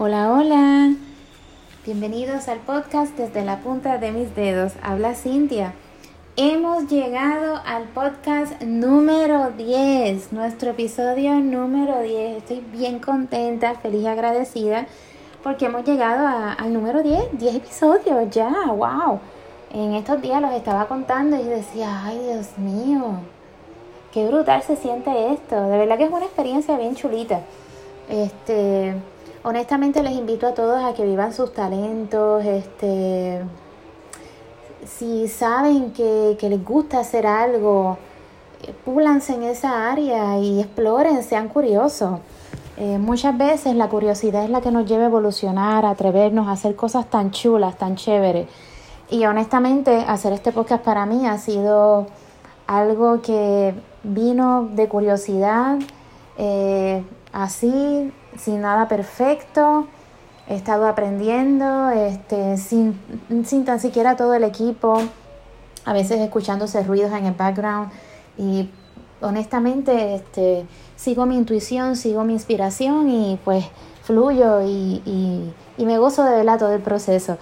Hola, hola. Bienvenidos al podcast desde la punta de mis dedos. Habla Cintia. Hemos llegado al podcast número 10, nuestro episodio número 10. Estoy bien contenta, feliz y agradecida porque hemos llegado al número 10, 10 episodios ya, wow. En estos días los estaba contando y decía, ay Dios mío, qué brutal se siente esto. De verdad que es una experiencia bien chulita. Este, honestamente les invito a todos a que vivan sus talentos, este, si saben que, les gusta hacer algo, eh, púlanse en esa área y exploren, sean curiosos. Eh, muchas veces la curiosidad es la que nos lleva a evolucionar, a atrevernos a hacer cosas tan chulas, tan chéveres. Y honestamente, hacer este podcast para mí ha sido algo que vino de curiosidad, eh, así, sin nada perfecto. He estado aprendiendo este, sin, sin tan siquiera todo el equipo, a veces escuchándose ruidos en el background y honestamente este, sigo mi intuición, sigo mi inspiración y pues fluyo y, y, y me gozo de verdad todo el proceso.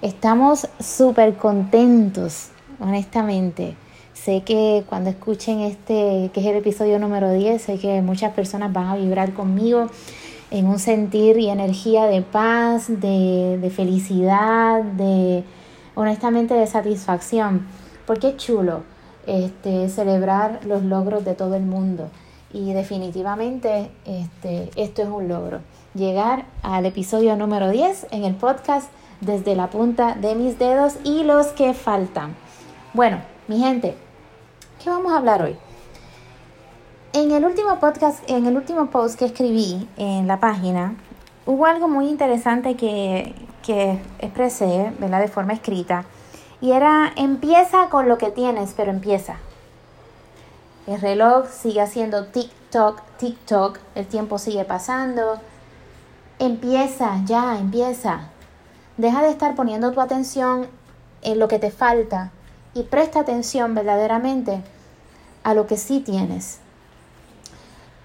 Estamos súper contentos, honestamente. Sé que cuando escuchen este, que es el episodio número 10, sé que muchas personas van a vibrar conmigo en un sentir y energía de paz, de, felicidad, de honestamente de satisfacción. Porque es chulo este, celebrar los logros de todo el mundo. Y definitivamente este, esto es un logro. Llegar al episodio número 10 en el podcast desde la punta de mis dedos y los que faltan. Bueno, mi gente, ¿Qué vamos a hablar hoy? En el último podcast, en el último post que escribí en la página, hubo algo muy interesante que, que expresé, ¿verdad? De forma escrita. Y era, empieza con lo que tienes, pero empieza. El reloj sigue haciendo TikTok, TikTok, el tiempo sigue pasando. Empieza, ya, empieza. Deja de estar poniendo tu atención en lo que te falta y presta atención verdaderamente a lo que sí tienes.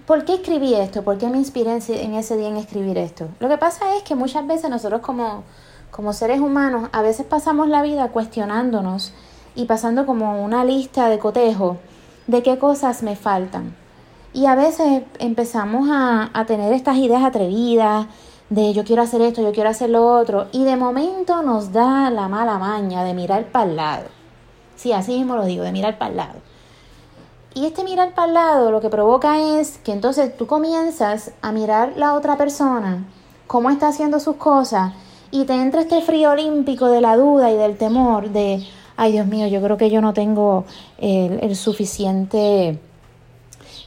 ¿Por qué escribí esto? ¿Por qué me inspiré en ese día en escribir esto? Lo que pasa es que muchas veces nosotros como, como seres humanos a veces pasamos la vida cuestionándonos y pasando como una lista de cotejo de qué cosas me faltan. Y a veces empezamos a, a tener estas ideas atrevidas de yo quiero hacer esto, yo quiero hacer lo otro, y de momento nos da la mala maña de mirar para el lado. Sí, así mismo lo digo, de mirar para el lado. Y este mirar para el lado lo que provoca es que entonces tú comienzas a mirar la otra persona, cómo está haciendo sus cosas, y te entra este frío olímpico de la duda y del temor de, ay Dios mío, yo creo que yo no tengo el, suficiente,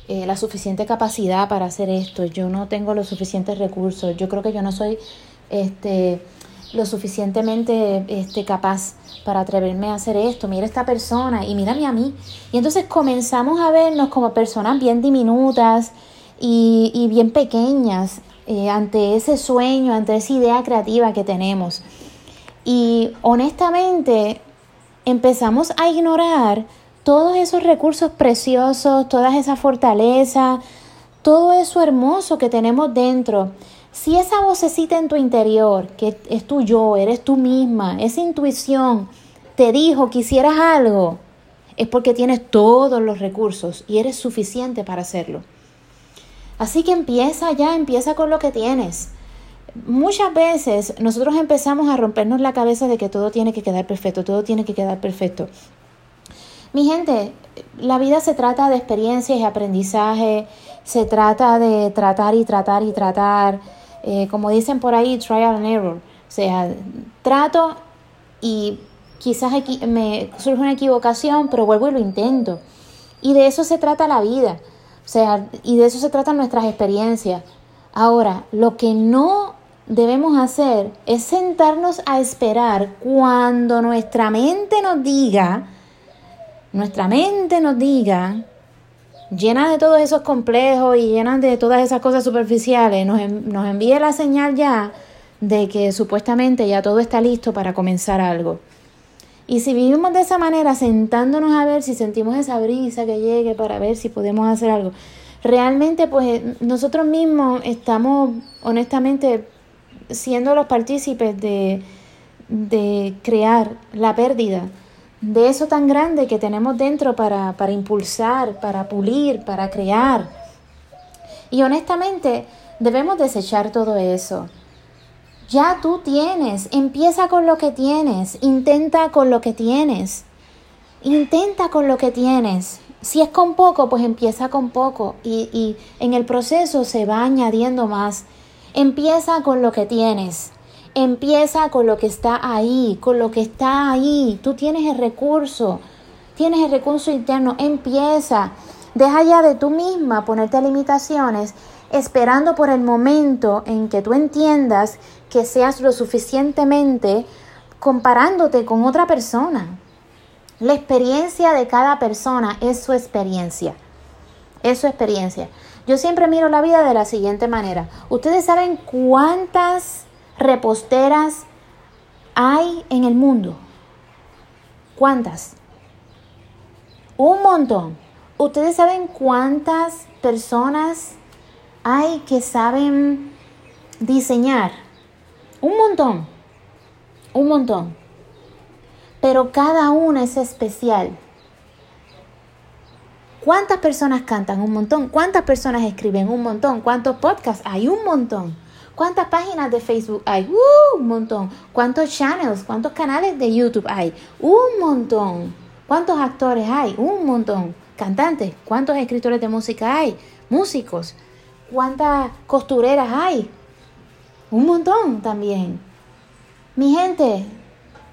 eh, la suficiente capacidad para hacer esto, yo no tengo los suficientes recursos, yo creo que yo no soy este, lo suficientemente este, capaz para atreverme a hacer esto, mira esta persona y mírame a mí. Y entonces comenzamos a vernos como personas bien diminutas y, bien pequeñas eh, ante ese sueño, ante esa idea creativa que tenemos. Y honestamente empezamos a ignorar todos esos recursos preciosos, todas esas fortalezas, todo eso hermoso que tenemos dentro si esa vocecita en tu interior, que es tu yo, eres tú misma, esa intuición, te dijo que hicieras algo, es porque tienes todos los recursos y eres suficiente para hacerlo. Así que empieza ya, empieza con lo que tienes. Muchas veces nosotros empezamos a rompernos la cabeza de que todo tiene que quedar perfecto, todo tiene que quedar perfecto. Mi gente, la vida se trata de experiencias y aprendizaje, se trata de tratar y tratar y tratar eh, como dicen por ahí, trial and error. O sea, trato y quizás me surge una equivocación, pero vuelvo y lo intento. Y de eso se trata la vida. O sea, y de eso se tratan nuestras experiencias. Ahora, lo que no debemos hacer es sentarnos a esperar cuando nuestra mente nos diga, nuestra mente nos diga llena de todos esos complejos y llena de todas esas cosas superficiales, nos, nos envíe la señal ya de que supuestamente ya todo está listo para comenzar algo. Y si vivimos de esa manera, sentándonos a ver si sentimos esa brisa que llegue para ver si podemos hacer algo, realmente pues nosotros mismos estamos honestamente siendo los partícipes de, de crear la pérdida de eso tan grande que tenemos dentro para, para impulsar, para pulir, para crear. Y honestamente, debemos desechar todo eso. Ya tú tienes, empieza con lo que tienes, intenta con lo que tienes, intenta con lo que tienes. Si es con poco, pues empieza con poco y, y en el proceso se va añadiendo más. Empieza con lo que tienes. Empieza con lo que está ahí, con lo que está ahí. Tú tienes el recurso, tienes el recurso interno. Empieza. Deja ya de tú misma ponerte limitaciones, esperando por el momento en que tú entiendas que seas lo suficientemente comparándote con otra persona. La experiencia de cada persona es su experiencia. Es su experiencia. Yo siempre miro la vida de la siguiente manera. Ustedes saben cuántas reposteras hay en el mundo. ¿Cuántas? Un montón. ¿Ustedes saben cuántas personas hay que saben diseñar? Un montón. Un montón pero cada una es especial. ¿Cuántas personas cantan? Un montón. ¿Cuántas personas escriben? Un montón. ¿Cuántos podcasts? Hay un montón. ¿Cuántas páginas de Facebook hay? ¡Uh! un montón. ¿Cuántos channels? ¿Cuántos canales de YouTube hay? Un montón. ¿Cuántos actores hay? Un montón. ¿Cantantes? ¿Cuántos escritores de música hay? Músicos. ¿Cuántas costureras hay? Un montón también. Mi gente,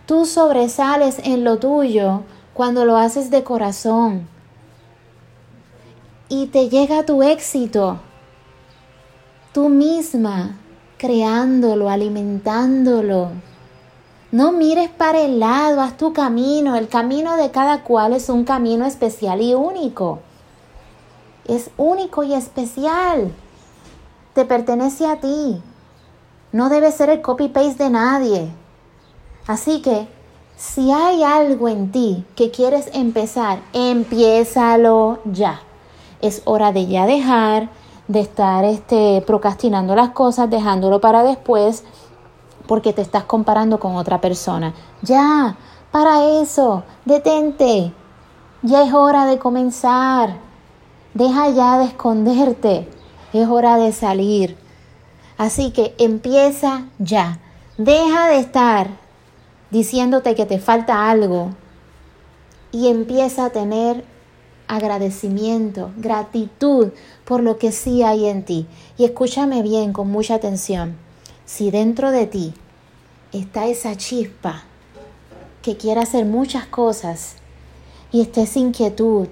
Tú sobresales en lo tuyo cuando lo haces de corazón. Y te llega tu éxito. Tú misma, creándolo, alimentándolo. No mires para el lado, haz tu camino. El camino de cada cual es un camino especial y único. Es único y especial. Te pertenece a ti. No debe ser el copy-paste de nadie. Así que si hay algo en ti que quieres empezar, empiézalo ya. Es hora de ya dejar de estar este, procrastinando las cosas, dejándolo para después, porque te estás comparando con otra persona. Ya, para eso, detente. Ya es hora de comenzar. Deja ya de esconderte. Es hora de salir. Así que empieza ya. Deja de estar diciéndote que te falta algo y empieza a tener agradecimiento, gratitud por lo que sí hay en ti. Y escúchame bien con mucha atención. Si dentro de ti está esa chispa que quiere hacer muchas cosas y está esa inquietud,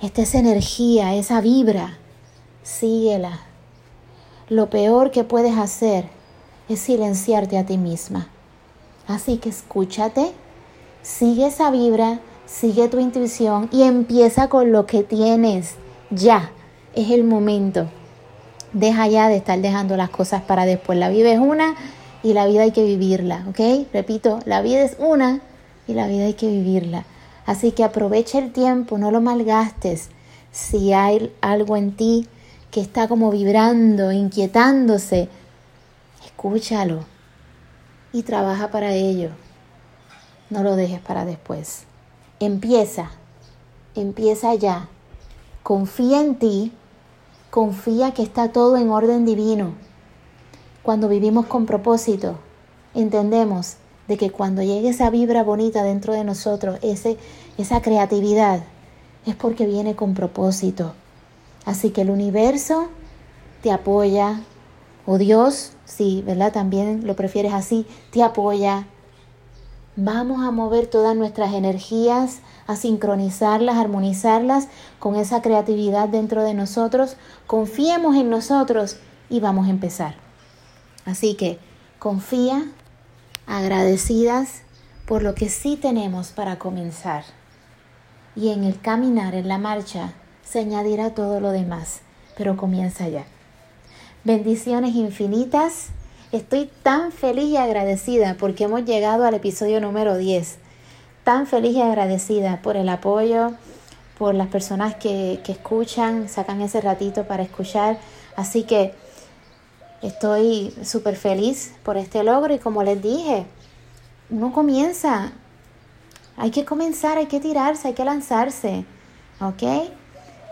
está esa energía, esa vibra, síguela. Lo peor que puedes hacer es silenciarte a ti misma. Así que escúchate, sigue esa vibra, sigue tu intuición y empieza con lo que tienes. Ya, es el momento. Deja ya de estar dejando las cosas para después. La vida es una y la vida hay que vivirla, ¿ok? Repito, la vida es una y la vida hay que vivirla. Así que aprovecha el tiempo, no lo malgastes. Si hay algo en ti que está como vibrando, inquietándose, escúchalo y trabaja para ello. No lo dejes para después. Empieza, empieza ya. Confía en ti, confía que está todo en orden divino. Cuando vivimos con propósito, entendemos de que cuando llegue esa vibra bonita dentro de nosotros, ese, esa creatividad, es porque viene con propósito. Así que el universo te apoya, o Dios, si, ¿verdad? También lo prefieres así, te apoya. Vamos a mover todas nuestras energías, a sincronizarlas, armonizarlas con esa creatividad dentro de nosotros. Confiemos en nosotros y vamos a empezar. Así que confía, agradecidas por lo que sí tenemos para comenzar. Y en el caminar, en la marcha, se añadirá todo lo demás, pero comienza ya. Bendiciones infinitas. Estoy tan feliz y agradecida porque hemos llegado al episodio número 10. Tan feliz y agradecida por el apoyo, por las personas que, que escuchan, sacan ese ratito para escuchar. Así que Estoy súper feliz por este logro y como les dije, uno comienza, hay que comenzar, hay que tirarse, hay que lanzarse, ¿ok?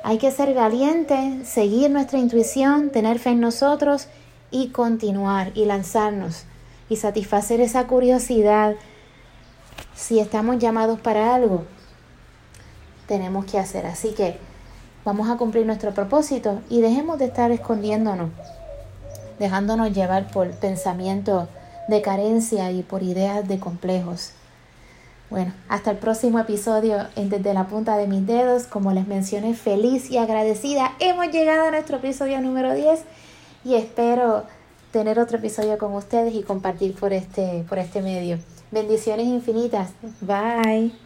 Hay que ser valiente, seguir nuestra intuición, tener fe en nosotros y continuar y lanzarnos y satisfacer esa curiosidad. Si estamos llamados para algo, tenemos que hacer. Así que vamos a cumplir nuestro propósito y dejemos de estar escondiéndonos, dejándonos llevar por pensamientos de carencia y por ideas de complejos. Bueno, hasta el próximo episodio en Desde la punta de mis dedos. Como les mencioné, feliz y agradecida. Hemos llegado a nuestro episodio número 10 y espero tener otro episodio con ustedes y compartir por este, por este medio. Bendiciones infinitas. Bye.